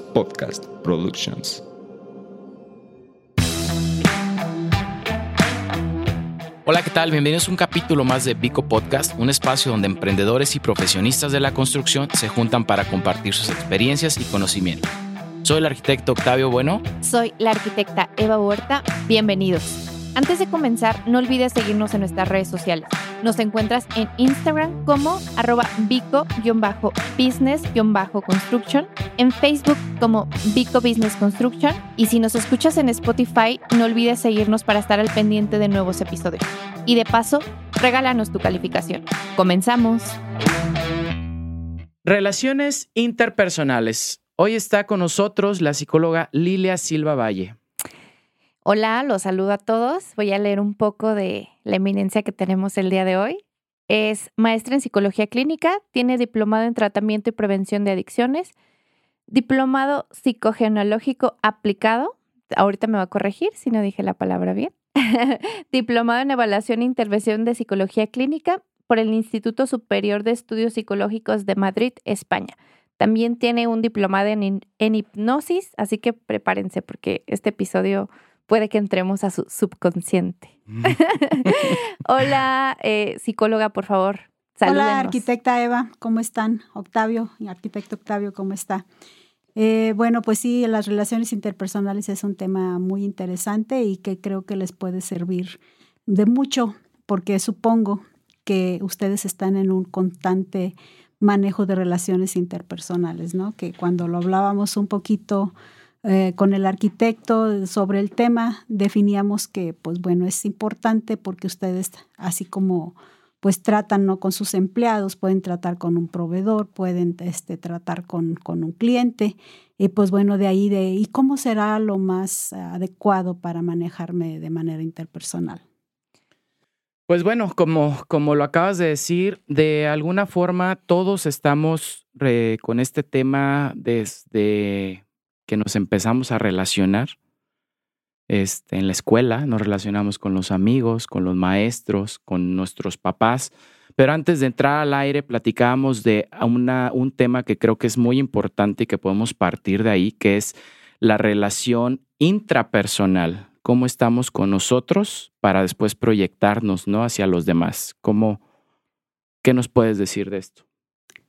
Podcast Productions. Hola, ¿qué tal? Bienvenidos a un capítulo más de Vico Podcast, un espacio donde emprendedores y profesionistas de la construcción se juntan para compartir sus experiencias y conocimientos. Soy el arquitecto Octavio Bueno. Soy la arquitecta Eva Huerta. Bienvenidos. Antes de comenzar, no olvides seguirnos en nuestras redes sociales. Nos encuentras en Instagram como arroba bico-business-construction, en Facebook como Bico Business Construction y si nos escuchas en Spotify, no olvides seguirnos para estar al pendiente de nuevos episodios. Y de paso, regálanos tu calificación. Comenzamos. Relaciones interpersonales. Hoy está con nosotros la psicóloga Lilia Silva Valle. Hola, los saludo a todos. Voy a leer un poco de la eminencia que tenemos el día de hoy. Es maestra en psicología clínica, tiene diplomado en tratamiento y prevención de adicciones, diplomado psicogenológico aplicado. Ahorita me va a corregir si no dije la palabra bien. diplomado en evaluación e intervención de psicología clínica por el Instituto Superior de Estudios Psicológicos de Madrid, España. También tiene un diplomado en, en hipnosis, así que prepárense porque este episodio puede que entremos a su subconsciente. Hola, eh, psicóloga, por favor. Salúdenos. Hola, arquitecta Eva, ¿cómo están? Octavio, arquitecto Octavio, ¿cómo está? Eh, bueno, pues sí, las relaciones interpersonales es un tema muy interesante y que creo que les puede servir de mucho, porque supongo que ustedes están en un constante manejo de relaciones interpersonales, ¿no? Que cuando lo hablábamos un poquito eh, con el arquitecto sobre el tema, definíamos que, pues bueno, es importante porque ustedes, así como pues tratan ¿no? con sus empleados, pueden tratar con un proveedor, pueden este, tratar con, con un cliente, y pues bueno, de ahí de, ¿y cómo será lo más adecuado para manejarme de manera interpersonal? Pues bueno, como, como lo acabas de decir, de alguna forma todos estamos con este tema desde que nos empezamos a relacionar. Este, en la escuela nos relacionamos con los amigos, con los maestros, con nuestros papás. Pero antes de entrar al aire, platicábamos de una, un tema que creo que es muy importante y que podemos partir de ahí, que es la relación intrapersonal. Cómo estamos con nosotros para después proyectarnos ¿no? hacia los demás. ¿Cómo, ¿Qué nos puedes decir de esto?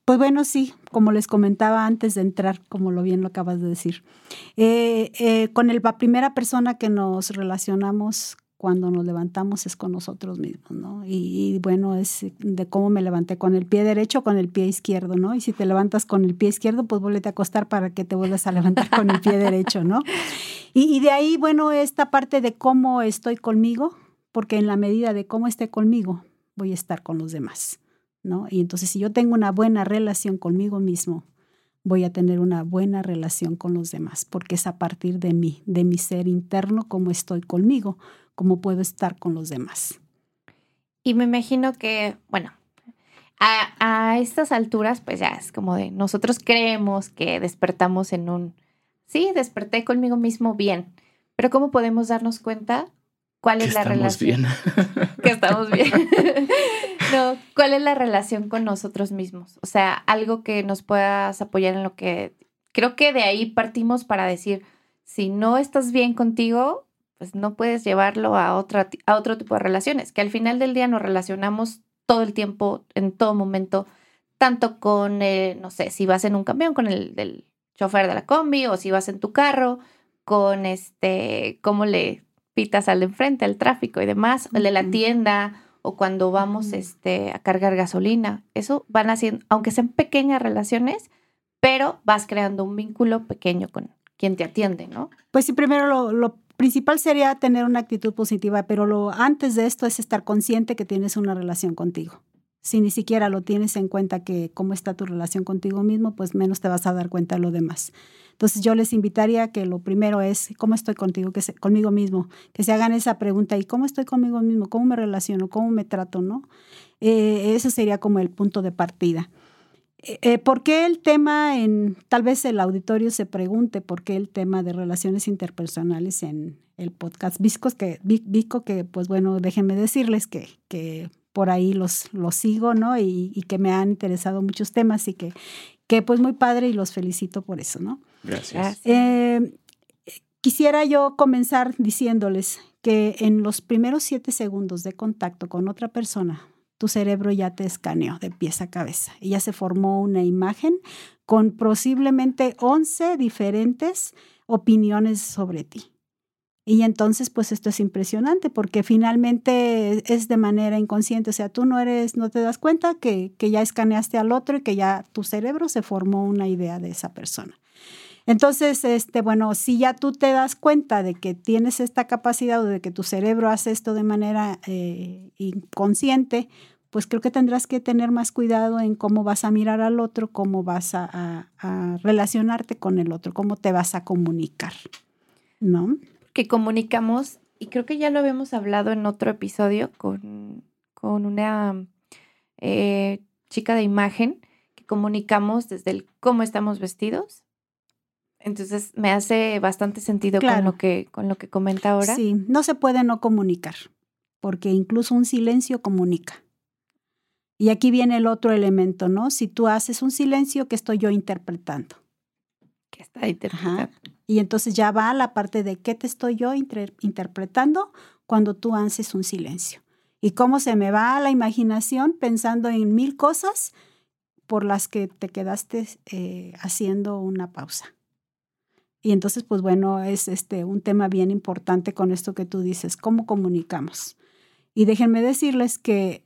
Pues bueno, sí, como les comentaba antes de entrar, como lo bien lo acabas de decir. Eh, eh, con el, la primera persona que nos relacionamos cuando nos levantamos es con nosotros mismos, ¿no? Y, bueno, es de cómo me levanté con el pie derecho o con el pie izquierdo, ¿no? Y si te levantas con el pie izquierdo, pues vuélvete a acostar para que te vuelvas a levantar con el pie derecho, ¿no? Y, y de ahí, bueno, esta parte de cómo estoy conmigo, porque en la medida de cómo esté conmigo, voy a estar con los demás. Y entonces si yo tengo una buena relación conmigo mismo, voy a tener una buena relación con los demás, porque es a partir de mí, de mi ser interno, cómo estoy conmigo, cómo puedo estar con los demás. Y me imagino que, bueno, a, a, estas alturas, pues ya es como de, nosotros creemos que despertamos en un, sí, desperté conmigo mismo bien, pero ¿cómo podemos darnos cuenta cuál es la relación? Bien. que estamos bien. no, ¿cuál es la relación con nosotros mismos? O sea, algo que nos puedas apoyar en lo que creo que de ahí partimos para decir, si no estás bien contigo, pues no puedes llevarlo a, otra, a otro tipo de relaciones, que al final del día nos relacionamos todo el tiempo, en todo momento, tanto con, eh, no sé, si vas en un camión con el del chofer de la combi o si vas en tu carro, con este, cómo le pitas al de enfrente, al tráfico y demás, el de la tienda o cuando vamos este, a cargar gasolina. Eso van haciendo, aunque sean pequeñas relaciones, pero vas creando un vínculo pequeño con quien te atiende, ¿no? Pues sí, primero lo, lo principal sería tener una actitud positiva, pero lo antes de esto es estar consciente que tienes una relación contigo si ni siquiera lo tienes en cuenta que cómo está tu relación contigo mismo, pues menos te vas a dar cuenta de lo demás. Entonces yo les invitaría que lo primero es cómo estoy contigo, que conmigo mismo, que se hagan esa pregunta y cómo estoy conmigo mismo, cómo me relaciono, cómo me trato, ¿no? Eh, ese sería como el punto de partida. Eh, eh, ¿Por qué el tema en, tal vez el auditorio se pregunte por qué el tema de relaciones interpersonales en el podcast Viscos, que, Vico, que pues bueno, déjenme decirles que, que por ahí los, los sigo, ¿no? Y, y, que me han interesado muchos temas y que, que pues muy padre y los felicito por eso, ¿no? Gracias. Eh, quisiera yo comenzar diciéndoles que en los primeros siete segundos de contacto con otra persona, tu cerebro ya te escaneó de pies a cabeza y ya se formó una imagen con posiblemente 11 diferentes opiniones sobre ti. Y entonces, pues esto es impresionante porque finalmente es de manera inconsciente, o sea, tú no eres, no te das cuenta que, que ya escaneaste al otro y que ya tu cerebro se formó una idea de esa persona. Entonces, este, bueno, si ya tú te das cuenta de que tienes esta capacidad o de que tu cerebro hace esto de manera eh, inconsciente, pues creo que tendrás que tener más cuidado en cómo vas a mirar al otro, cómo vas a, relacionarte con el otro, cómo te vas a comunicar, ¿no? Que comunicamos, y creo que ya lo habíamos hablado en otro episodio con, con una eh, chica de imagen, que comunicamos desde el cómo estamos vestidos. Entonces me hace bastante sentido Claro. con, lo que, con lo que comenta ahora. Sí, no se puede no comunicar, porque incluso un silencio comunica. Y aquí viene el otro elemento, ¿no? Si tú haces un silencio, ¿qué estoy yo interpretando? Que está interpretando. Y entonces ya va la parte de qué te estoy yo inter- interpretando cuando tú haces un silencio. Y cómo se me va la imaginación pensando en mil cosas por las que te quedaste eh, haciendo una pausa. Y entonces, pues bueno, es este, un tema bien importante con esto que tú dices, cómo comunicamos. Y déjenme decirles que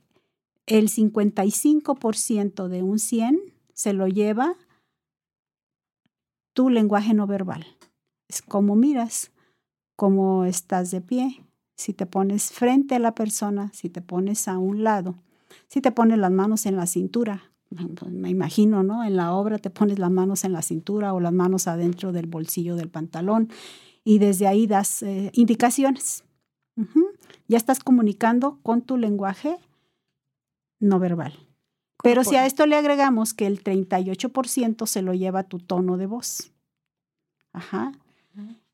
el 55% de un 100 se lo lleva tu lenguaje no verbal. Es cómo miras, cómo estás de pie, si te pones frente a la persona, si te pones a un lado, si te pones las manos en la cintura. Pues, Me imagino, ¿no? En la obra te pones las manos en la cintura o las manos adentro del bolsillo del pantalón y desde ahí das eh, indicaciones. Ya estás comunicando con tu lenguaje no verbal. Pero si a esto le agregamos que el 38% se lo lleva tu tono de voz. Ajá.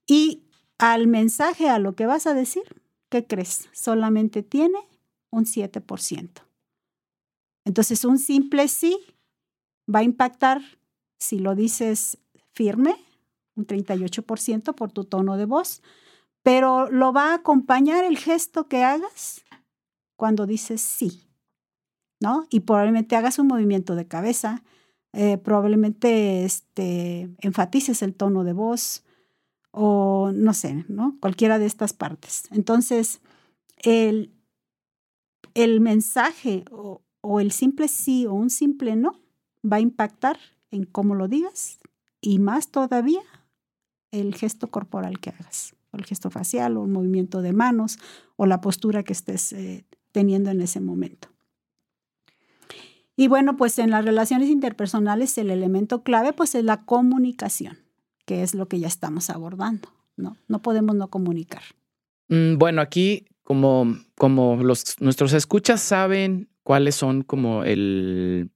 Y al mensaje, a lo que vas a decir, ¿qué crees? Solamente tiene un 7%. Entonces, un simple sí va a impactar si lo dices firme, un 38% por tu tono de voz, pero lo va a acompañar el gesto que hagas cuando dices sí. ¿no? Y probablemente hagas un movimiento de cabeza, eh, probablemente este, enfatices el tono de voz o no sé, ¿no? Cualquiera de estas partes. Entonces, el, el mensaje o, o el simple sí o un simple no va a impactar en cómo lo digas y más todavía el gesto corporal que hagas, o el gesto facial o el movimiento de manos o la postura que estés eh, teniendo en ese momento. Y bueno, pues en las relaciones interpersonales el elemento clave pues es la comunicación, que es lo que ya estamos abordando, ¿no? No podemos no comunicar. Mm, Bueno, aquí como, como los, nuestros escuchas saben cuáles son como el,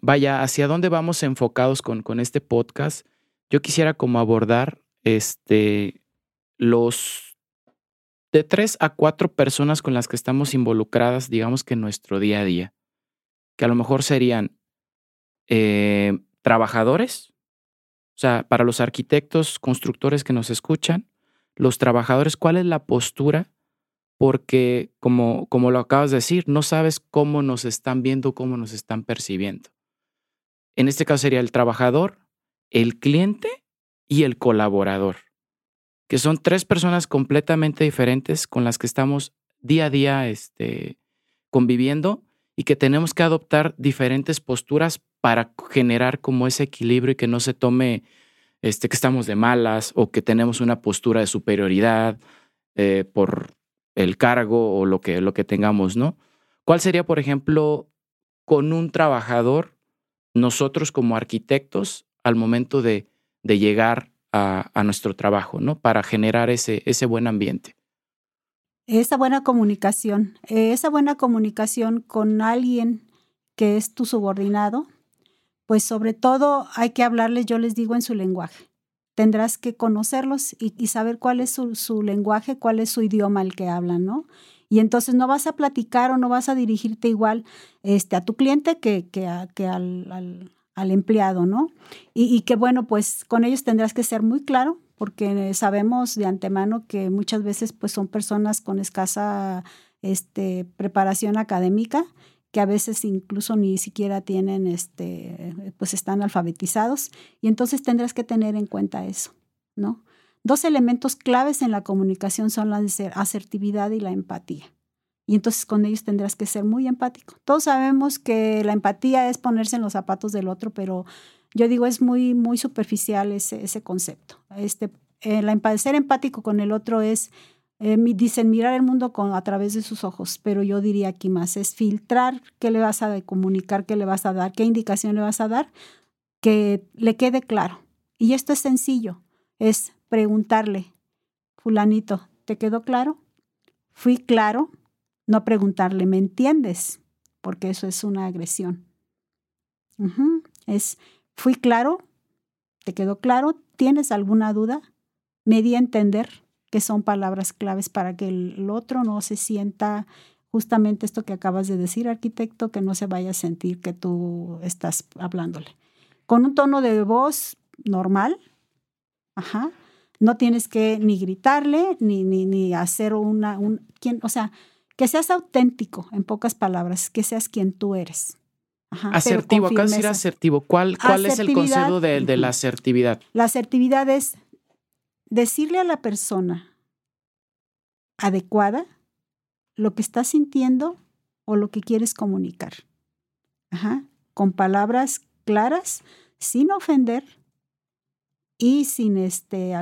vaya, hacia dónde vamos enfocados con, con este podcast, yo quisiera como abordar este, los de tres a cuatro personas con las que estamos involucradas, digamos que en nuestro día a día, que a lo mejor serían eh, trabajadores, o sea, para los arquitectos, constructores que nos escuchan, los trabajadores, ¿cuál es la postura? Porque, como, como lo acabas de decir, no sabes cómo nos están viendo, cómo nos están percibiendo. En este caso sería el trabajador, el cliente y el colaborador, que son tres personas completamente diferentes con las que estamos día a día este, conviviendo y que tenemos que adoptar diferentes posturas para generar como ese equilibrio y que no se tome este, que estamos de malas o que tenemos una postura de superioridad eh, por el cargo o lo que, lo que tengamos, ¿no? ¿Cuál sería, por ejemplo, con un trabajador, nosotros como arquitectos, al momento de, de llegar a, a, nuestro trabajo, ¿no? Para generar ese, ese buen ambiente. Esa buena comunicación, esa buena comunicación con alguien que es tu subordinado, pues sobre todo hay que hablarles, yo les digo, en su lenguaje. Tendrás que conocerlos y, saber cuál es su, lenguaje, cuál es su idioma el que hablan, ¿no? Y entonces no vas a platicar o no vas a dirigirte igual este, a tu cliente que, que, que al, al, empleado, ¿no? Y, y que bueno, pues con ellos tendrás que ser muy claro porque sabemos de antemano que muchas veces pues son personas con escasa este, preparación académica que a veces incluso ni siquiera tienen, este, pues están alfabetizados, y entonces tendrás que tener en cuenta eso, ¿no? Dos elementos claves en la comunicación son la asertividad y la empatía. Y entonces con ellos tendrás que ser muy empático. Todos sabemos que la empatía es ponerse en los zapatos del otro, pero yo digo es muy, muy superficial ese, ese concepto. Este, el ser empático con el otro es eh, dicen mirar el mundo con, a través de sus ojos, pero yo diría aquí más, es filtrar qué le vas a comunicar, qué le vas a dar, qué indicación le vas a dar, que le quede claro. Y esto es sencillo, es preguntarle, fulanito, ¿te quedó claro? ¿Fui claro? No preguntarle, ¿me entiendes? Porque eso es una agresión. Es, ¿fui claro? ¿Te quedó claro? ¿Tienes alguna duda? ¿Me di a entender? Que son palabras claves para que el otro no se sienta justamente esto que acabas de decir, arquitecto, que no se vaya a sentir que tú estás hablándole. Con un tono de voz normal, ajá, no tienes que ni gritarle, ni, ni, ni hacer una, un, quien, o sea, que seas auténtico, en pocas palabras, que seas quien tú eres. Ajá, asertivo, acá decir asertivo. ¿Cuál, cuál es el concepto de, de la asertividad? La asertividad es decirle a la persona adecuada lo que estás sintiendo o lo que quieres comunicar. Ajá. Con palabras claras, sin ofender y sin este,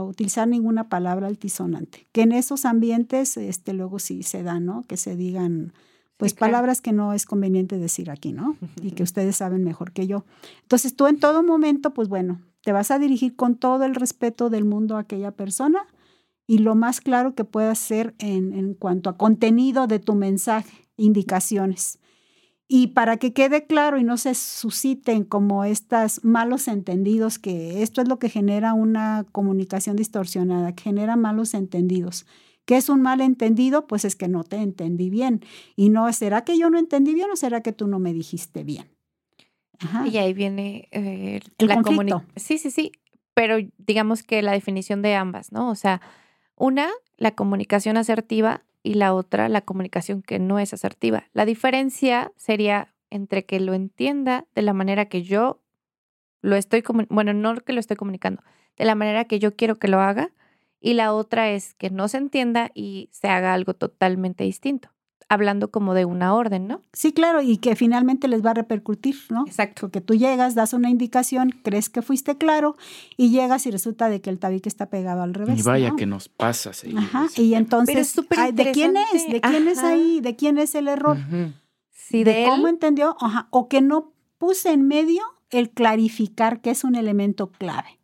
utilizar ninguna palabra altisonante. Que en esos ambientes este, luego sí se da, ¿no? Que se digan pues palabras que no es conveniente decir aquí, ¿no? Y que ustedes saben mejor que yo. Entonces tú en todo momento, pues bueno, te vas a dirigir con todo el respeto del mundo a aquella persona y lo más claro que puedas ser en, en cuanto a contenido de tu mensaje, indicaciones. Y para que quede claro y no se susciten como estos malos entendidos, que esto es lo que genera una comunicación distorsionada, que genera malos entendidos. ¿Qué es un mal entendido? Pues es que no te entendí bien. Y no, ¿será que yo no entendí bien o será que tú no me dijiste bien? Y ahí viene eh, el la conflicto. Sí, sí, sí, pero digamos que la definición de ambas, ¿no? O sea, una, la comunicación asertiva y la otra, la comunicación que no es asertiva. La diferencia sería entre que lo entienda de la manera que yo lo estoy, bueno, no que lo estoy comunicando, de la manera que yo quiero que lo haga, y la otra es que no se entienda y se haga algo totalmente distinto hablando como de una orden, ¿no? Sí, claro, y que finalmente les va a repercutir, ¿no? Exacto. Porque tú llegas, das una indicación, crees que fuiste claro y llegas y resulta de que el tabique está pegado al revés. Y vaya que nos pasa, sí. Ajá, y entonces, ¿de quién es? ¿De quién es ahí? ¿De quién es el error? Sí, de, cómo entendió, Ajá. o que no puse en medio el clarificar que es un elemento clave.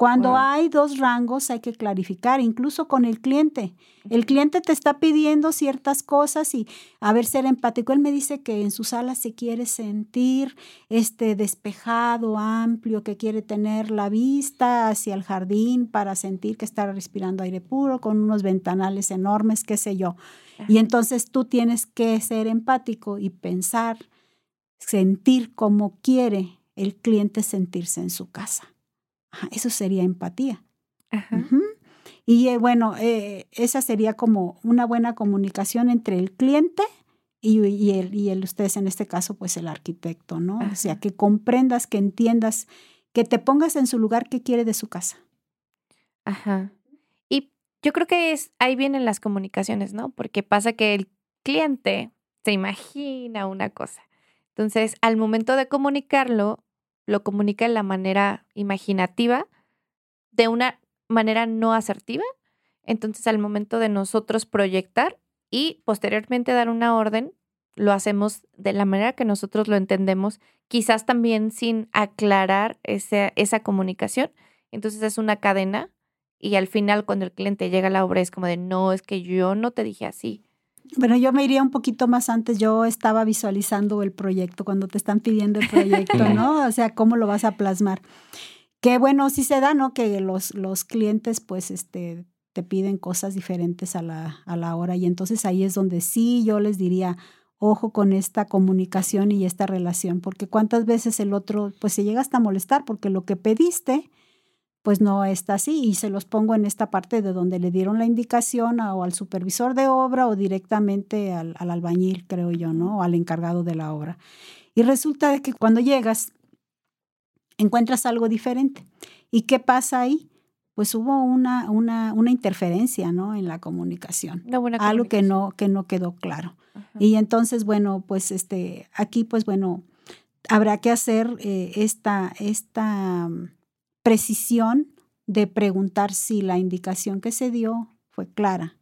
Cuando hay dos rangos hay que clarificar, incluso con el cliente. El cliente te está pidiendo ciertas cosas y a ver ser empático. Él me dice que en su sala se quiere sentir este despejado, amplio, que quiere tener la vista hacia el jardín para sentir que está respirando aire puro con unos ventanales enormes, qué sé yo. Y entonces tú tienes que ser empático y pensar, sentir como quiere el cliente sentirse en su casa eso sería empatía. Y eh, bueno, eh, esa sería como una buena comunicación entre el cliente y, y, el, y el, ustedes en este caso, pues el arquitecto, ¿no? O sea, que comprendas, que entiendas, que te pongas en su lugar que quiere de su casa. Ajá. Y yo creo que es, ahí vienen las comunicaciones, ¿no? Porque pasa que el cliente se imagina una cosa. Entonces, al momento de comunicarlo, lo comunica de la manera imaginativa, de una manera no asertiva. Entonces, al momento de nosotros proyectar y posteriormente dar una orden, lo hacemos de la manera que nosotros lo entendemos, quizás también sin aclarar esa, esa comunicación. Entonces es una cadena y al final cuando el cliente llega a la obra es como de, no, es que yo no te dije así. Bueno, yo me iría un poquito más antes. Yo estaba visualizando el proyecto cuando te están pidiendo el proyecto, ¿no? O sea, cómo lo vas a plasmar. Que bueno, sí se da, ¿no? Que los, los clientes, pues, este, te piden cosas diferentes a la, a la hora. Y entonces ahí es donde sí yo les diría, ojo con esta comunicación y esta relación, porque cuántas veces el otro pues se llega hasta molestar porque lo que pediste pues no está así y se los pongo en esta parte de donde le dieron la indicación o al supervisor de obra o directamente al, al albañil, creo yo, ¿no? O al encargado de la obra. Y resulta de que cuando llegas encuentras algo diferente. ¿Y qué pasa ahí? Pues hubo una, una, una interferencia, ¿no? En la comunicación. algo que no, que no quedó claro. Y entonces, bueno, pues este, aquí, pues bueno, habrá que hacer eh, esta, esta precisión de preguntar si la indicación que se dio fue clara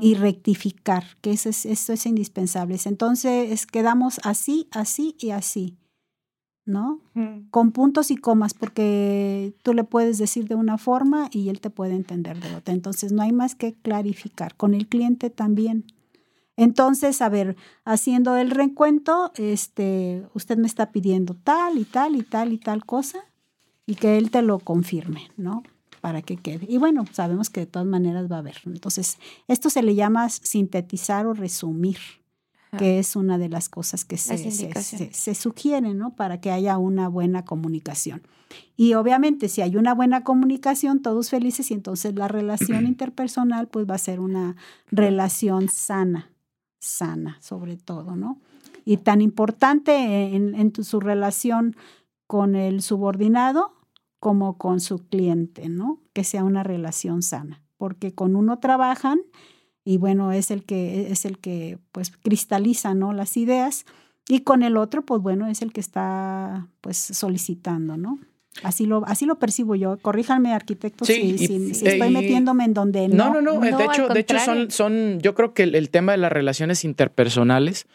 y rectificar, que eso es, eso es indispensable. Entonces quedamos así, así y así, ¿no? Con puntos y comas, porque tú le puedes decir de una forma y él te puede entender de otra. Entonces no hay más que clarificar. Con el cliente también. Entonces, a ver, haciendo el reencuentro, este, usted me está pidiendo tal y tal y tal y tal cosa y que él te lo confirme, ¿no? Para que quede. Y bueno, sabemos que de todas maneras va a haber. Entonces, esto se le llama sintetizar o resumir, que es una de las cosas que se, se, se, sugiere, ¿no? Para que haya una buena comunicación. Y obviamente, si hay una buena comunicación, todos felices, y entonces la relación interpersonal, pues va a ser una relación sana, sana, sobre todo, ¿no? Y tan importante en, en su relación con el subordinado como con su cliente, ¿no? Que sea una relación sana, porque con uno trabajan y bueno, es el que es el que pues cristaliza, ¿no? las ideas y con el otro pues bueno, es el que está pues solicitando, ¿no? Así lo, así lo percibo yo. Corríjanme, arquitectos, si, estoy metiéndome en donde no. No, no, no. de hecho, de hecho son, son, yo creo que el, tema de las relaciones interpersonales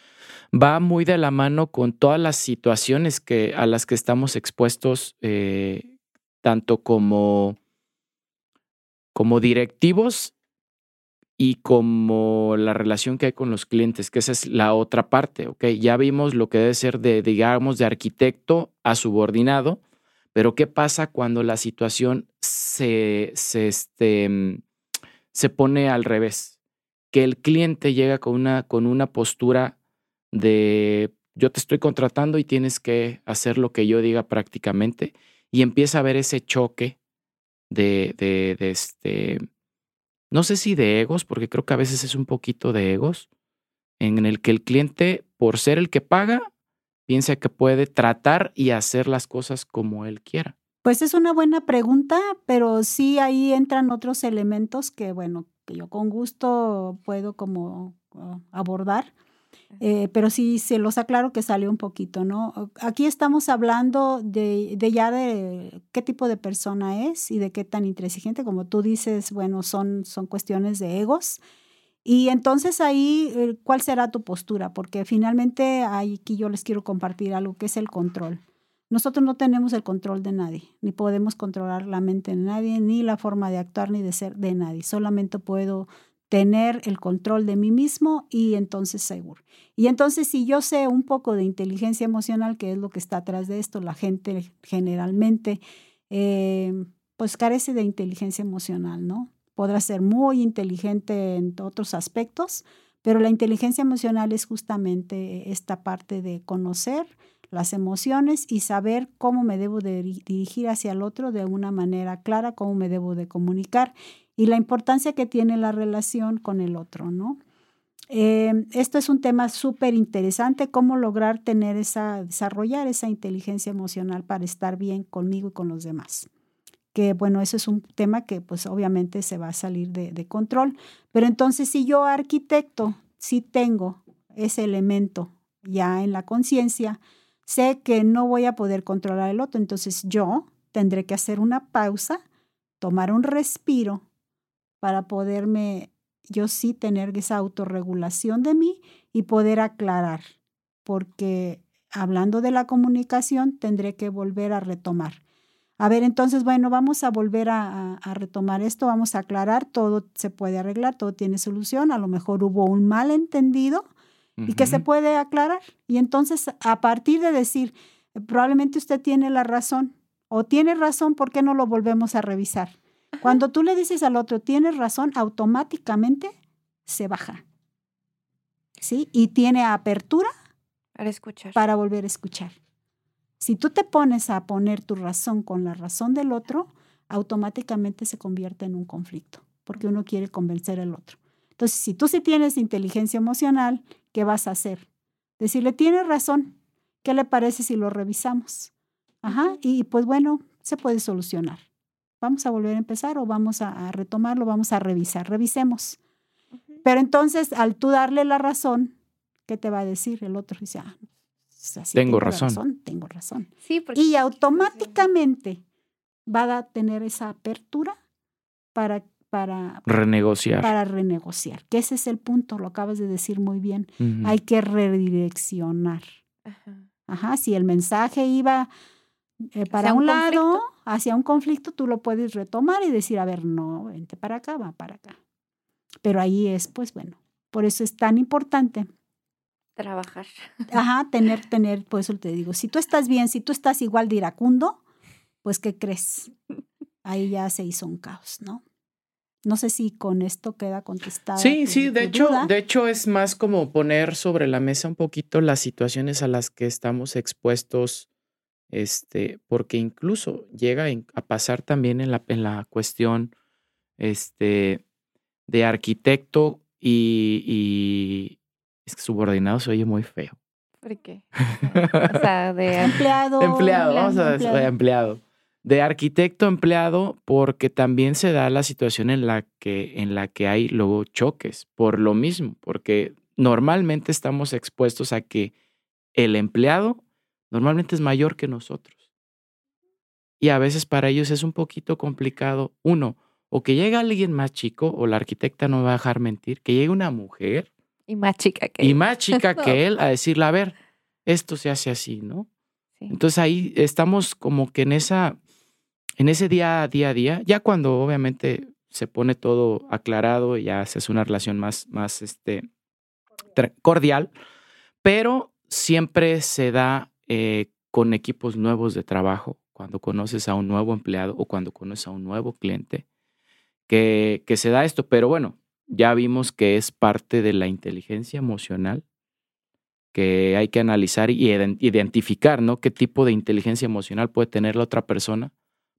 va muy de la mano con todas las situaciones que, a las que estamos expuestos, eh, tanto como, como directivos y como la relación que hay con los clientes, que esa es la otra parte, ¿ok? Ya vimos lo que debe ser de, digamos, de arquitecto a subordinado, pero ¿qué pasa cuando la situación se, se, este, se pone al revés? Que el cliente llega con una, con una postura de yo te estoy contratando y tienes que hacer lo que yo diga prácticamente y empieza a haber ese choque de, de, de este, no sé si de egos, porque creo que a veces es un poquito de egos, en el que el cliente, por ser el que paga, piensa que puede tratar y hacer las cosas como él quiera. Pues es una buena pregunta, pero sí ahí entran otros elementos que, bueno, que yo con gusto puedo como ah, abordar. Eh, pero sí se los aclaro que salió un poquito, ¿no? Aquí estamos hablando de, de, ya de qué tipo de persona es y de qué tan intransigente, como tú dices, bueno, son, son cuestiones de egos. Y entonces ahí, eh, ¿cuál será tu postura? Porque finalmente aquí yo les quiero compartir algo que es el control. Nosotros no tenemos el control de nadie, ni podemos controlar la mente de nadie, ni la forma de actuar, ni de ser de nadie. Solamente puedo tener el control de mí mismo y entonces seguro. Y entonces si yo sé un poco de inteligencia emocional, que es lo que está atrás de esto, la gente generalmente eh, pues carece de inteligencia emocional, ¿no? Podrá ser muy inteligente en otros aspectos, pero la inteligencia emocional es justamente esta parte de conocer las emociones y saber cómo me debo de dirigir hacia el otro de una manera clara, cómo me debo de comunicar y la importancia que tiene la relación con el otro, ¿no? Eh, esto es un tema súper interesante, cómo lograr tener esa, desarrollar esa inteligencia emocional para estar bien conmigo y con los demás. Que bueno, eso es un tema que pues obviamente se va a salir de, de control. Pero entonces si yo arquitecto, si tengo ese elemento ya en la conciencia, sé que no voy a poder controlar el otro, entonces yo tendré que hacer una pausa, tomar un respiro para poderme yo sí tener esa autorregulación de mí y poder aclarar, porque hablando de la comunicación tendré que volver a retomar. A ver, entonces, bueno, vamos a volver a, retomar esto, vamos a aclarar, todo se puede arreglar, todo tiene solución, a lo mejor hubo un malentendido y que se puede aclarar. Y entonces, a partir de decir, probablemente usted tiene la razón o tiene razón, ¿por qué no lo volvemos a revisar? Cuando tú le dices al otro, tienes razón, automáticamente se baja. ¿Sí? Y tiene apertura Para escuchar. para volver a escuchar. Si tú te pones a poner tu razón con la razón del otro, automáticamente se convierte en un conflicto, porque uno quiere convencer al otro. Entonces, si tú sí tienes inteligencia emocional, ¿qué vas a hacer? Decirle, tienes razón, ¿qué le parece si lo revisamos? Ajá, y pues bueno, se puede solucionar. Vamos a volver a empezar o vamos a, a retomarlo, vamos a revisar, revisemos. Pero entonces, al tú darle la razón, ¿qué te va a decir el otro? Dice, ah, pues, así Tengo la razón. Tengo razón. Sí, porque Y automáticamente va a tener esa apertura para, para, Renegociar. para renegociar. Que ese es el punto, lo acabas de decir muy bien. Hay que redireccionar. Ajá. Ajá, si el mensaje iba eh, para un un, lado. Hacia un conflicto, tú lo puedes retomar y decir, a ver, no, vente para acá, va para acá. Pero ahí es, pues bueno, por eso es tan importante, trabajar. ajá, tener, tener, por eso te digo, si tú estás bien, si tú estás igual de iracundo, pues ¿qué crees? Ahí ya se hizo un caos, ¿no? No sé si con esto queda contestado. Sí, sí, de hecho, duda. de hecho es más como poner sobre la mesa un poquito las situaciones a las que estamos expuestos, este, porque incluso llega a pasar también en la, en la cuestión, este, de arquitecto y, y es que subordinado se oye muy feo. ¿Por qué? O sea, de empleado. empleado, vamos a decir empleado. empleado. De arquitecto empleado, porque también se da la situación en la que, en la que hay luego choques, por lo mismo, porque normalmente estamos expuestos a que el empleado normalmente es mayor que nosotros. Y a veces para ellos es un poquito complicado, uno, o que llegue alguien más chico, o la arquitecta no va a dejar mentir, que llegue una mujer y más chica que y él. más chica que él a decirle, a ver, esto se hace así, ¿no? Sí. Entonces ahí estamos como que en esa, en ese día a día a día, ya cuando obviamente se pone todo aclarado, ya se hace una relación más, más este, cordial, pero siempre se da eh, con equipos nuevos de trabajo, cuando conoces a un nuevo empleado o cuando conoces a un nuevo cliente, que, que se da esto, pero bueno, ya vimos que es parte de la inteligencia emocional que hay que analizar y iden- identificar, ¿no? ¿Qué tipo de inteligencia emocional puede tener la otra persona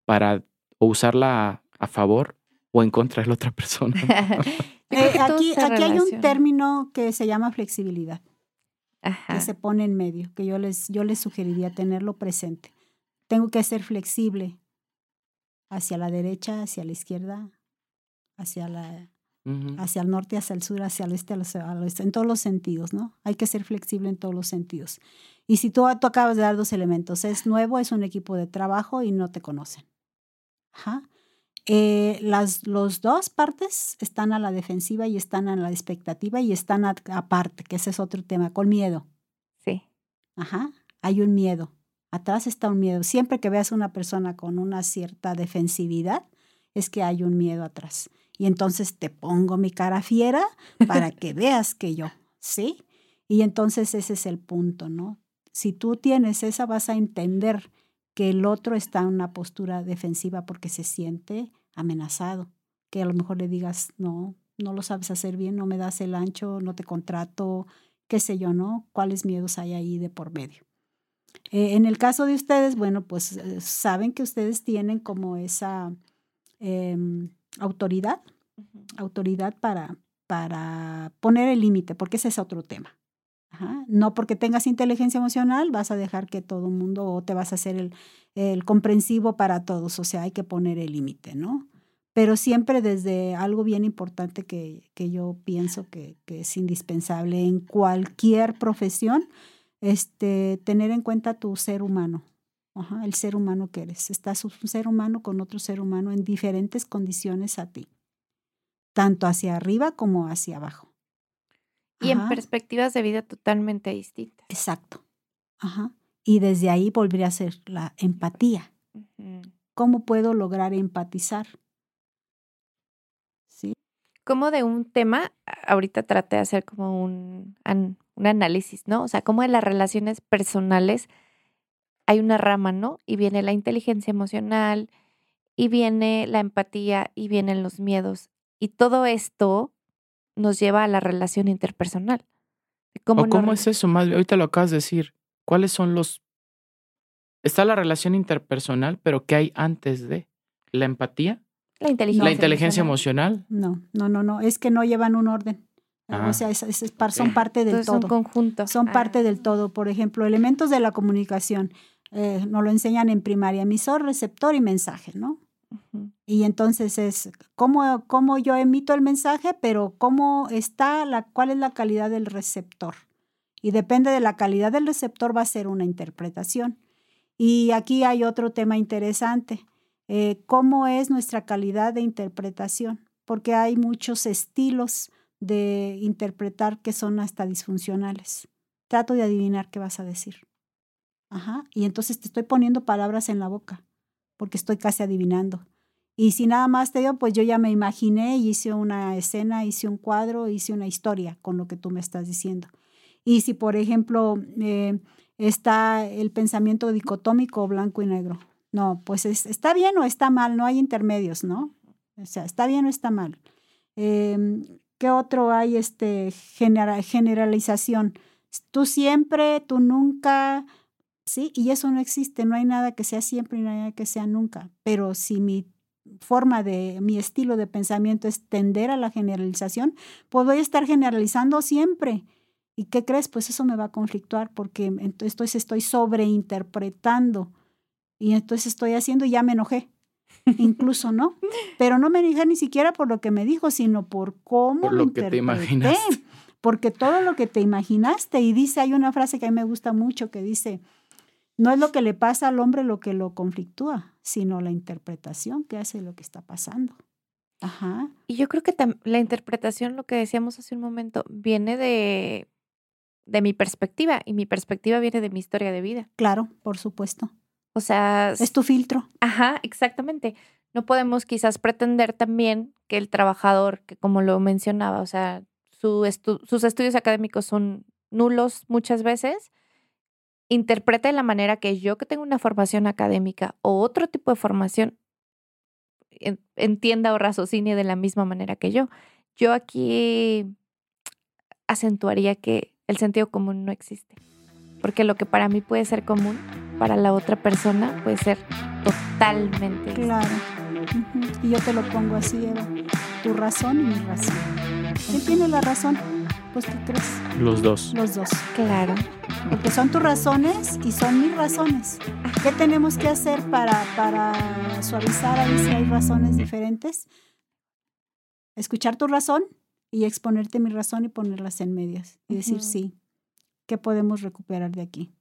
para o usarla a, a favor o en contra de la otra persona? Eh, aquí, hay un término que se llama flexibilidad, Ajá. que se pone en medio, que yo les, yo les sugeriría tenerlo presente. Tengo que ser flexible hacia la derecha, hacia la izquierda, hacia, la, hacia el norte, hacia el sur, hacia el este, hacia el oeste, en todos los sentidos, ¿no? Hay que ser flexible en todos los sentidos. Y si tú, tú acabas de dar dos elementos, es nuevo, es un equipo de trabajo y no te conocen. Ajá. Eh, las los dos partes están a la defensiva y están a la expectativa y están aparte, que ese es otro tema, con miedo. Sí. Ajá. Hay un miedo. Atrás está un miedo. Siempre que veas a una persona con una cierta defensividad, es que hay un miedo atrás. Y entonces te pongo mi cara fiera para que veas que yo, ¿sí? Y entonces ese es el punto, ¿no? Si tú tienes esa, vas a entender que el otro está en una postura defensiva porque se siente amenazado. Que a lo mejor le digas, no, no lo sabes hacer bien, no me das el ancho, no te contrato, qué sé yo, ¿no? ¿Cuáles miedos hay ahí de por medio? Eh, en el caso de ustedes, bueno, pues eh, saben que ustedes tienen como esa em, autoridad, autoridad para, para poner el límite, porque ese es otro tema. No porque tengas inteligencia emocional vas a dejar que todo el mundo o te vas a hacer el, el comprensivo para todos, o sea, hay que poner el límite, ¿no? Pero siempre desde algo bien importante que, que yo pienso que, que es indispensable en cualquier profesión, este, tener en cuenta tu ser humano, el ser humano que eres. Estás un ser humano con otro ser humano en diferentes condiciones a ti, tanto hacia arriba como hacia abajo. Y en perspectivas de vida totalmente distintas. Exacto. Ajá. Y desde ahí volvería a ser la empatía. ¿Cómo puedo lograr empatizar? ¿Sí? Como de un tema, ahorita traté de hacer como un, un análisis, ¿no? O sea, como en las relaciones personales hay una rama, ¿no? Y viene la inteligencia emocional y viene la empatía y vienen los miedos. Y todo esto nos lleva a la relación interpersonal. ¿Cómo, ¿Cómo es eso? Más, ahorita lo acabas de decir. ¿Cuáles son los... Está la relación interpersonal, pero ¿qué hay antes de? ¿La empatía? La inteligencia. ¿La inteligencia emocional? No, no, no, no. Es que no llevan un orden. O ah. sea, son parte del todo. Son conjuntos. Son parte del todo. Por ejemplo, elementos de la comunicación. Eh, nos lo enseñan en primaria, emisor, receptor y mensaje, ¿no? Y entonces es cómo, cómo, yo emito el mensaje, pero cómo está, la, cuál es la calidad del receptor. Y depende de la calidad del receptor va a ser una interpretación. Y aquí hay otro tema interesante. Eh, ¿Cómo es nuestra calidad de interpretación? Porque hay muchos estilos de interpretar que son hasta disfuncionales. Trato de adivinar qué vas a decir. Ajá. Y entonces te estoy poniendo palabras en la boca, porque estoy casi adivinando. Y si nada más te digo, pues yo ya me imaginé, hice una escena, hice un cuadro, hice una historia con lo que tú me estás diciendo. Y si, por ejemplo, eh, está el pensamiento dicotómico blanco y negro. No, pues está bien o está mal, no hay intermedios, ¿no? O sea, está bien o está mal. Em, ¿Qué otro hay? Este, generalización. Tú siempre, tú nunca, ¿sí? Y eso no existe, no hay nada que sea siempre y nada que sea nunca. Pero si mi forma de, mi estilo de pensamiento es tender a la generalización, pues voy a estar generalizando siempre. ¿Y qué crees? Pues eso me va a conflictuar porque entonces estoy sobreinterpretando y entonces estoy haciendo y ya me enojé incluso, ¿no? Pero no me dije ni siquiera por lo que me dijo, sino por cómo por lo, que te imaginaste. Porque todo lo que te imaginaste, y dice, hay una frase que a mí me gusta mucho que dice, no es lo que le pasa al hombre lo que lo conflictúa, sino la interpretación que hace lo que está pasando. Ajá. Y yo creo que la interpretación, lo que decíamos hace un momento, viene de, de mi perspectiva, y mi perspectiva viene de mi historia de vida. Claro, por supuesto. O sea... Es tu filtro. Ajá, exactamente. No podemos quizás pretender también que el trabajador, que como lo mencionaba, o sea, sus estudios académicos son nulos muchas veces, interprete de la manera que yo que tengo una formación académica o otro tipo de formación entienda o raciocine de la misma manera que yo. Yo aquí acentuaría que el sentido común no existe, porque lo que para mí puede ser común para la otra persona puede ser totalmente. Claro. Y yo te lo pongo así. Tu razón y mi razón. ¿Quién tiene la razón? Pues ¿qué crees? Los dos. Los dos. Claro. Porque son tus razones y son mis razones. ¿Qué tenemos que hacer para, para suavizar ahí si hay razones diferentes? Escuchar tu razón y exponerte mi razón y ponerlas en medias. Y decir, sí, ¿qué podemos recuperar de aquí?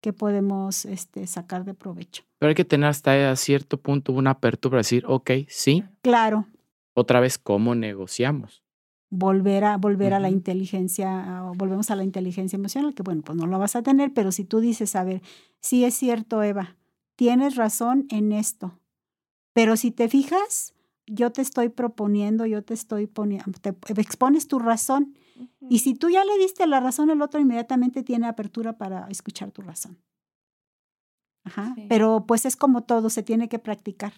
que podemos este, sacar de provecho. Pero hay que tener hasta cierto punto una apertura para decir, ok, sí. Claro. Otra vez, ¿cómo negociamos? Volver a, volver a la inteligencia, volvemos a la inteligencia emocional, que bueno, pues no lo vas a tener, pero si tú dices, a ver, sí es cierto, Eva, tienes razón en esto, pero si te fijas, yo te estoy proponiendo, yo te estoy poniendo, te expones tu razón y si tú ya le diste la razón, el otro inmediatamente tiene apertura para escuchar tu razón. Ajá. Pero pues es como todo, se tiene que practicar.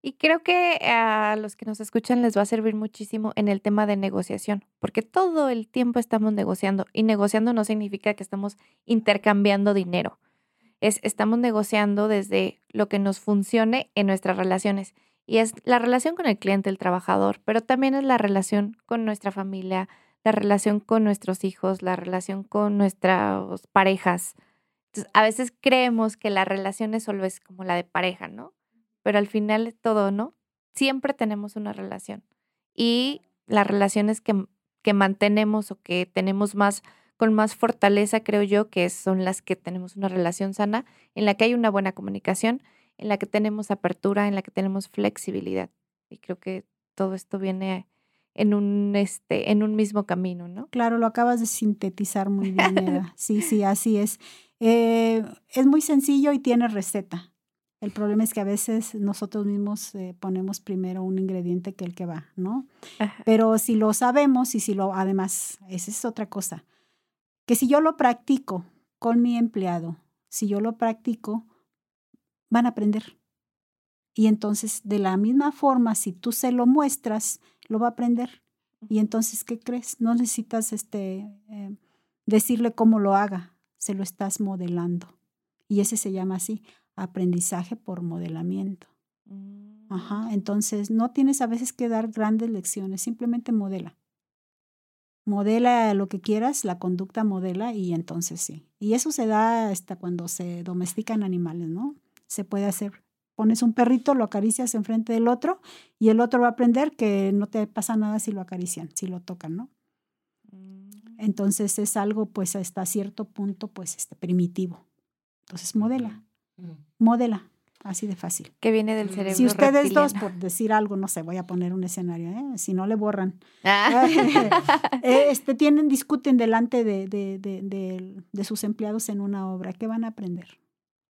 Y creo que a los que nos escuchan les va a servir muchísimo en el tema de negociación, porque todo el tiempo estamos negociando y negociando no significa que estamos intercambiando dinero. Es estamos negociando desde lo que nos funcione en nuestras relaciones. Y es la relación con el cliente, el trabajador, pero también es la relación con nuestra familia, la relación con nuestros hijos, la relación con nuestras parejas. Entonces, a veces creemos que la relación es solo es como la de pareja, ¿no? Pero al final todo, ¿no? Siempre tenemos una relación. Y las relaciones que, que mantenemos o que tenemos más con más fortaleza, creo yo, que son las que tenemos una relación sana, en la que hay una buena comunicación en la que tenemos apertura, en la que tenemos flexibilidad. Y creo que todo esto viene en un, este, en un mismo camino, ¿no? Claro, lo acabas de sintetizar muy bien, Eva. Sí, sí, así es. Eh, es muy sencillo y tiene receta. El problema es que a veces nosotros mismos eh, ponemos primero un ingrediente que el que va, ¿no? Pero si lo sabemos y si lo, además, esa es otra cosa, que si yo lo practico con mi empleado, si yo lo practico, van a aprender. Y entonces, de la misma forma, si tú se lo muestras, lo va a aprender. Y entonces, ¿qué crees? No necesitas este, eh, decirle cómo lo haga, se lo estás modelando. Y ese se llama así, aprendizaje por modelamiento. Ajá, Mm. entonces no tienes a veces que dar grandes lecciones, simplemente modela. Modela lo que quieras, la conducta modela y entonces sí. Y eso se da hasta cuando se domestican animales, ¿no? Se puede hacer. Pones un perrito, lo acaricias enfrente del otro y el otro va a aprender que no te pasa nada si lo acarician, si lo tocan, ¿no? Mm. Entonces es algo pues hasta cierto punto pues este primitivo. Entonces modela, modela, así de fácil. Que viene del cerebro. Si ustedes dos, por decir algo, no sé, voy a poner un escenario, ¿eh? si no le borran, Ah. eh, este, tienen, discuten delante de, de, de, de- de sus empleados en una obra, ¿qué van a aprender?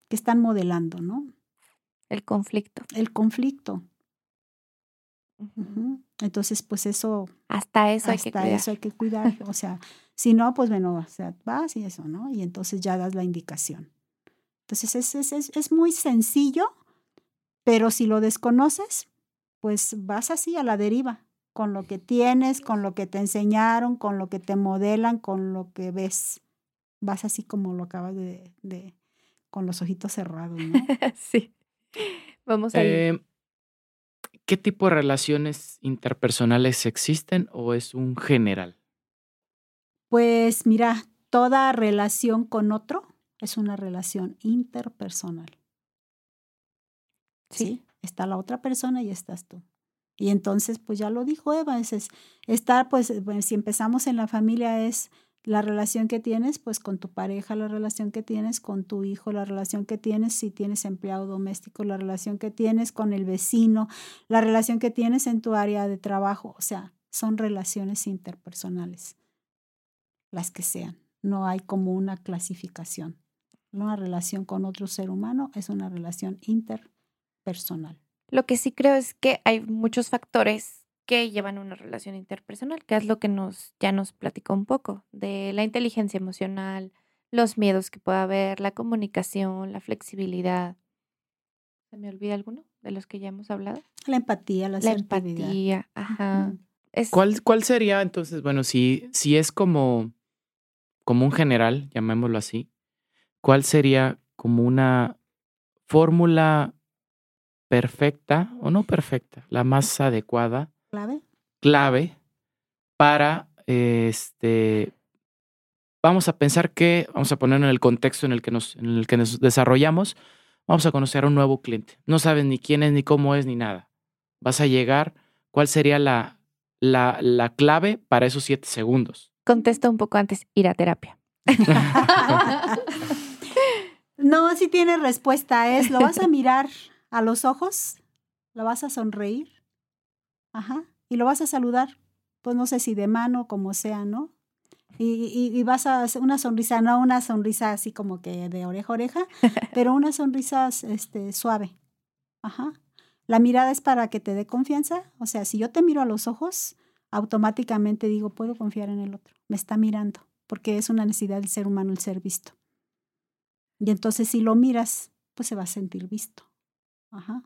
¿Qué están modelando, no? El conflicto. El conflicto. Entonces, pues eso, Hasta eso hay que hasta cuidar. eso hay que cuidar. O sea, si no, pues bueno, o sea, vas y eso, ¿no? Y entonces ya das la indicación. Entonces es, es, es, es muy sencillo, pero si lo desconoces, pues vas así a la deriva, con lo que tienes, con lo que te enseñaron, con lo que te modelan, con lo que ves. Vas así como lo acabas de, de con los ojitos cerrados, ¿no? sí. Vamos a ir. Eh, ¿Qué tipo de relaciones interpersonales existen o es un general? Pues mira, toda relación con otro es una relación interpersonal. Sí. ¿sí? Está la otra persona y estás tú. Y entonces, pues ya lo dijo Eva, es, es estar, pues, eh, bueno, si empezamos en la familia es la relación que tienes, pues con tu pareja, la relación que tienes con tu hijo, la relación que tienes si tienes empleado doméstico, la relación que tienes con el vecino, la relación que tienes en tu área de trabajo, o sea, son relaciones interpersonales, las que sean. No hay como una clasificación. Una relación con otro ser humano es una relación interpersonal. Lo que sí creo es que hay muchos factores que llevan una relación interpersonal, que es lo que nos ya nos platicó un poco, de la inteligencia emocional, los miedos que pueda haber, la comunicación, la flexibilidad. ¿Se me olvida alguno de los que ya hemos hablado? La empatía, la, La empatía, ajá. Es, ¿Cuál, cuál sería entonces, bueno, si, si es como, como un general, llamémoslo así, cuál sería como una fórmula perfecta o no perfecta, la más adecuada, ¿Clave? clave para este vamos a pensar que vamos a ponerlo en el contexto en el que nos en el que nos desarrollamos, vamos a conocer a un nuevo cliente. No sabes ni quién es ni cómo es ni nada. Vas a llegar, ¿cuál sería la la, la clave para esos siete segundos? contesta un poco antes, ir a terapia. No, sí tiene respuesta. Es, lo vas a mirar a los ojos, lo vas a sonreír, ajá, y lo vas a saludar, pues no sé si de mano, como sea, ¿no? Y, y, y vas a hacer una sonrisa, no una sonrisa así como que de oreja a oreja, pero una sonrisa este, suave, ajá. La mirada es para que te dé confianza, o sea, si yo te miro a los ojos, automáticamente digo, puedo confiar en el otro, me está mirando, porque es una necesidad del ser humano el ser visto. Y entonces si lo miras, pues se va a sentir visto. Ajá.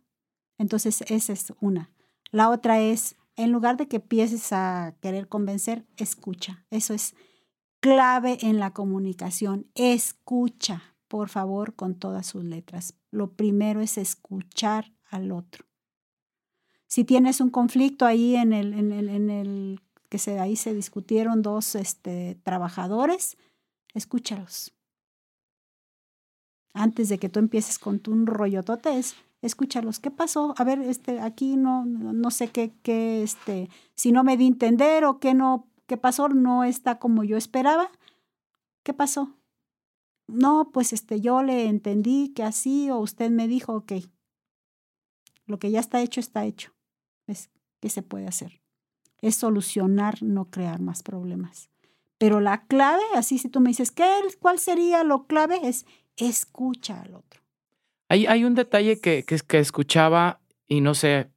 Entonces esa es una. La otra es, en lugar de que empieces a querer convencer, escucha. Eso es clave en la comunicación. Escucha, por favor, con todas sus letras. Lo primero es escuchar al otro. Si tienes un conflicto ahí en el, en el, en el que se, ahí se discutieron dos este, trabajadores, escúchalos antes de que tú empieces con tu rollotote es escúchalos, ¿qué pasó? A ver, este, aquí no, no sé qué, qué, este, si no me di entender o qué no, qué pasó, no está como yo esperaba. ¿Qué pasó? No, pues este, yo le entendí que así, o usted me dijo, ok, lo que ya está hecho, está hecho. Es, ¿Qué se puede hacer? Es solucionar, no crear más problemas. Pero la clave, así si tú me dices, ¿qué, ¿cuál sería lo clave? Es escucha al otro. Hay, hay un detalle que, que, que escuchaba y no sé,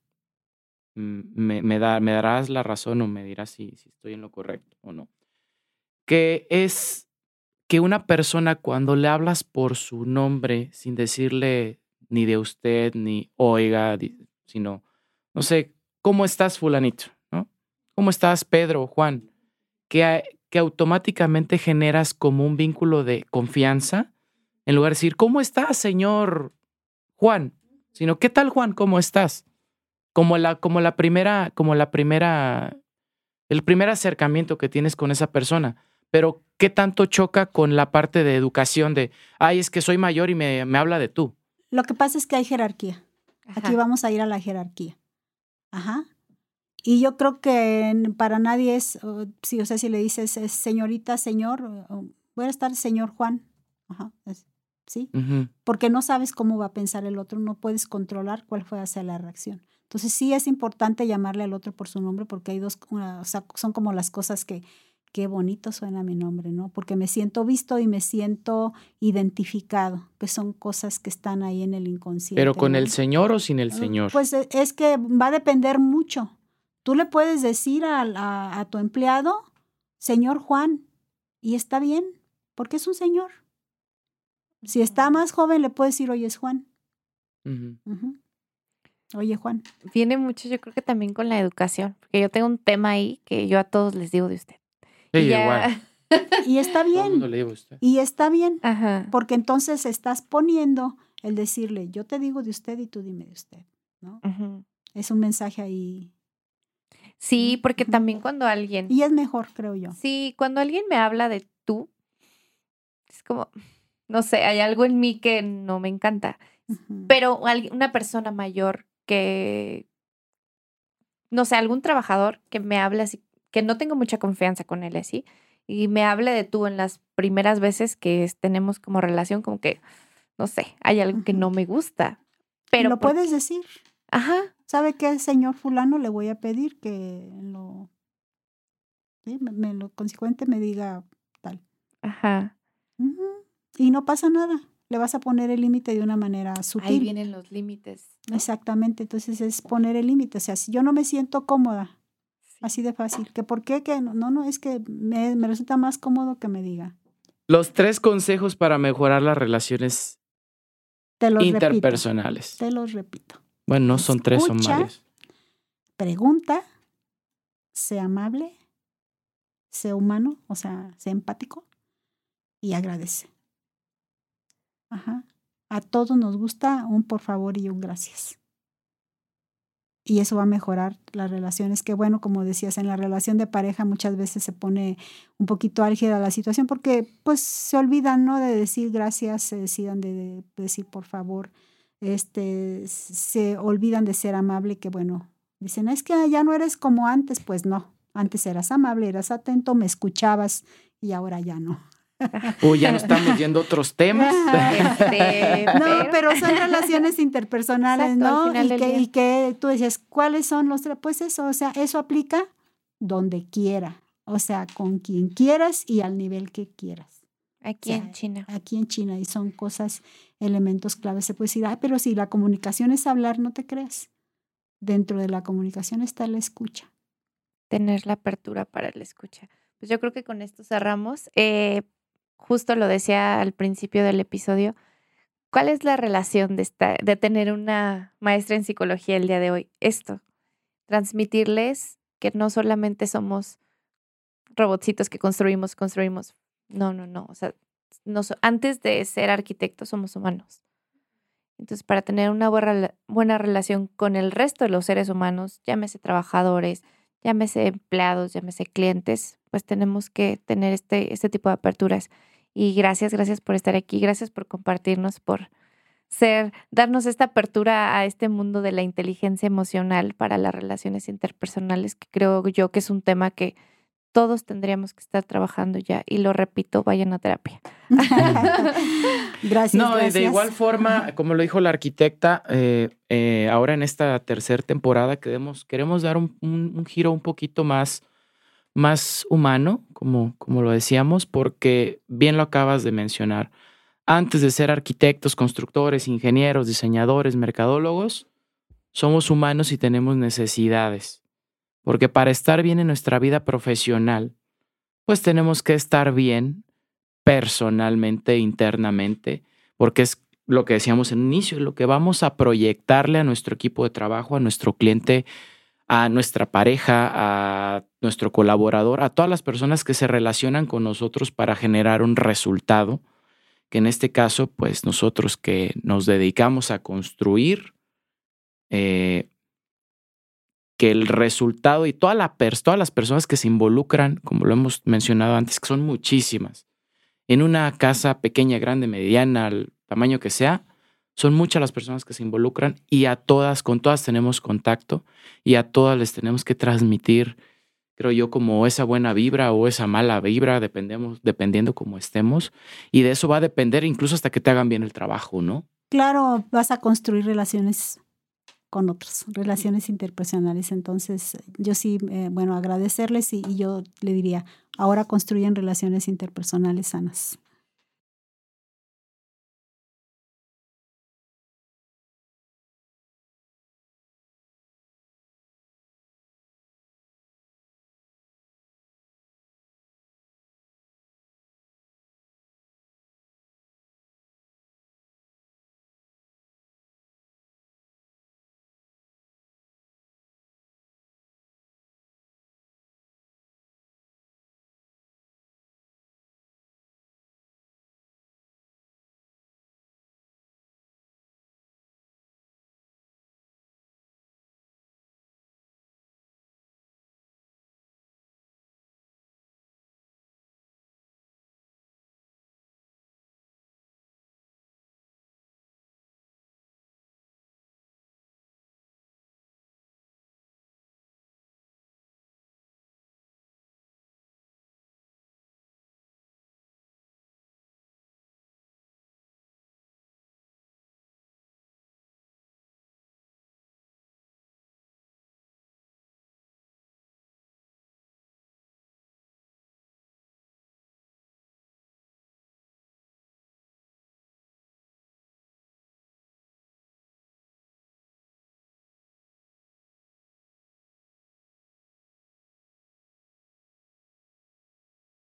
me, me, da, me darás la razón o me dirás si, si estoy en lo correcto o no. Que es que una persona cuando le hablas por su nombre sin decirle ni de usted, ni oiga, sino, no sé, ¿cómo estás, fulanito? ¿no? ¿Cómo estás, Pedro, Juan? Que, que automáticamente generas como un vínculo de confianza, en lugar de decir, ¿cómo estás, señor Juan? Sino, ¿qué tal, Juan? ¿Cómo estás? Como la, como la primera, como la primera, el primer acercamiento que tienes con esa persona. Pero, ¿qué tanto choca con la parte de educación de, ay, es que soy mayor y me, me habla de tú? Lo que pasa es que hay jerarquía. Aquí vamos a ir a la jerarquía. Ajá. Y yo creo que para nadie es, si, o sea, si le dices señorita, señor, voy a estar señor Juan. Ajá. ¿Sí? Porque no sabes cómo va a pensar el otro, no puedes controlar cuál fue hacia la reacción. Entonces sí es importante llamarle al otro por su nombre porque hay dos, o sea, son como las cosas que, qué bonito suena mi nombre, ¿no? Porque me siento visto y me siento identificado, que son cosas que están ahí en el inconsciente. Pero con el Señor o sin el ah, Señor. Pues e, es que va a depender mucho. Tú le puedes decir a, a, tu empleado, señor Juan, y está bien, porque es un señor. Si está más joven, le puedes decir, oye, es Juan. Oye, Juan. Viene mucho, yo creo que también con la educación, porque yo tengo un tema ahí que yo a todos les digo de usted. Y está bien. Y está bien. Porque entonces estás poniendo el decirle, yo te digo de usted y tú dime de usted. ¿no? Es un mensaje ahí. Sí, porque también cuando alguien. Y es mejor, creo yo. Sí, cuando alguien me habla de tú, es como, no sé, hay algo en mí que no me encanta. Pero una persona mayor que, no sé, algún trabajador que me habla así que no tengo mucha confianza con él así, y me hable de tú en las primeras veces que tenemos como relación, como que, no sé, hay algo que no me gusta. Pero lo puedes decir. Ajá. ¿Sabe qué, señor fulano? Le voy a pedir que lo, ¿sí? me, lo consecuente me diga tal. Ajá. Y no pasa nada. Le vas a poner el límite de una manera sutil. Ahí vienen los límites. Exactamente. Entonces es poner el límite. O sea, si yo no me siento cómoda Así de fácil. ¿Que por qué? Que no, no, es que me, resulta más cómodo que me diga. Los tres consejos para mejorar las relaciones interpersonales. te los repito. Bueno, no son tres, son varios. Pregunta, sé amable, sé humano, o sea, sé empático y agradece. Ajá. A todos nos gusta un por favor y un gracias y eso va a mejorar las relaciones, que bueno, como decías, en la relación de pareja muchas veces se pone un poquito álgida la situación porque pues se olvidan, ¿no? De decir gracias, se decidan de, decir por favor, este, se olvidan de ser amable, que bueno, dicen, es que ya no eres como antes, pues no, antes eras amable, eras atento, me escuchabas y ahora ya no. Uy, ya no estamos viendo otros temas. Este, no, pero son relaciones interpersonales, ¿no? Y que, tú dices, ¿cuáles son los Pues eso, o sea, eso aplica donde quiera, o sea, con quien quieras y al nivel que quieras. Aquí en China. Aquí en China, y son cosas, elementos claves. Se puede decir, ah, pero si la comunicación es hablar, no te creas. Dentro de la comunicación está la escucha. Tener la apertura para la escucha. Pues yo creo que con esto cerramos. Eh, justo lo decía al principio del episodio, ¿cuál es la relación de, esta, de tener una maestra en psicología el día de hoy? Esto, transmitirles que no solamente somos robotcitos que construimos, construimos. No, no, no. O sea, antes de ser arquitectos somos humanos. Entonces, para tener una buena, buena relación con el resto de los seres humanos, llámese trabajadores, llámese empleados, llámese clientes, pues tenemos que tener este, este tipo de aperturas. Y gracias, gracias por estar aquí, gracias por compartirnos, por ser, darnos esta apertura a este mundo de la inteligencia emocional para las relaciones interpersonales, que creo yo que es un tema que todos tendríamos que estar trabajando ya. Y lo repito, vayan a terapia. gracias. No, de igual forma, como lo dijo la arquitecta, eh, eh, ahora en esta tercera temporada queremos, queremos dar un, un giro un poquito más más humano, como, como lo decíamos, porque bien lo acabas de mencionar. Antes de ser arquitectos, constructores, ingenieros, diseñadores, mercadólogos, somos humanos y tenemos necesidades. Porque para estar bien en nuestra vida profesional, pues tenemos que estar bien personalmente, internamente, porque es lo que decíamos en inicio, lo que vamos a proyectarle a nuestro equipo de trabajo, a nuestro cliente, a nuestra pareja, a nuestro colaborador, a todas las personas que se relacionan con nosotros para generar un resultado, que en este caso, pues nosotros que nos dedicamos a construir, eh, que el resultado y toda la todas las personas que se involucran, como lo hemos mencionado antes, que son muchísimas, en una casa pequeña, grande, mediana, al tamaño que sea, son muchas las personas que se involucran y a todas, con todas tenemos contacto y a todas les tenemos que transmitir, creo yo, como esa buena vibra o esa mala vibra, dependemos, dependiendo cómo estemos. Y de eso va a depender incluso hasta que te hagan bien el trabajo, ¿no? Claro, vas a construir relaciones con otros, relaciones interpersonales. Entonces, yo sí, eh, bueno, agradecerles y yo le diría, ahora construyen relaciones interpersonales sanas.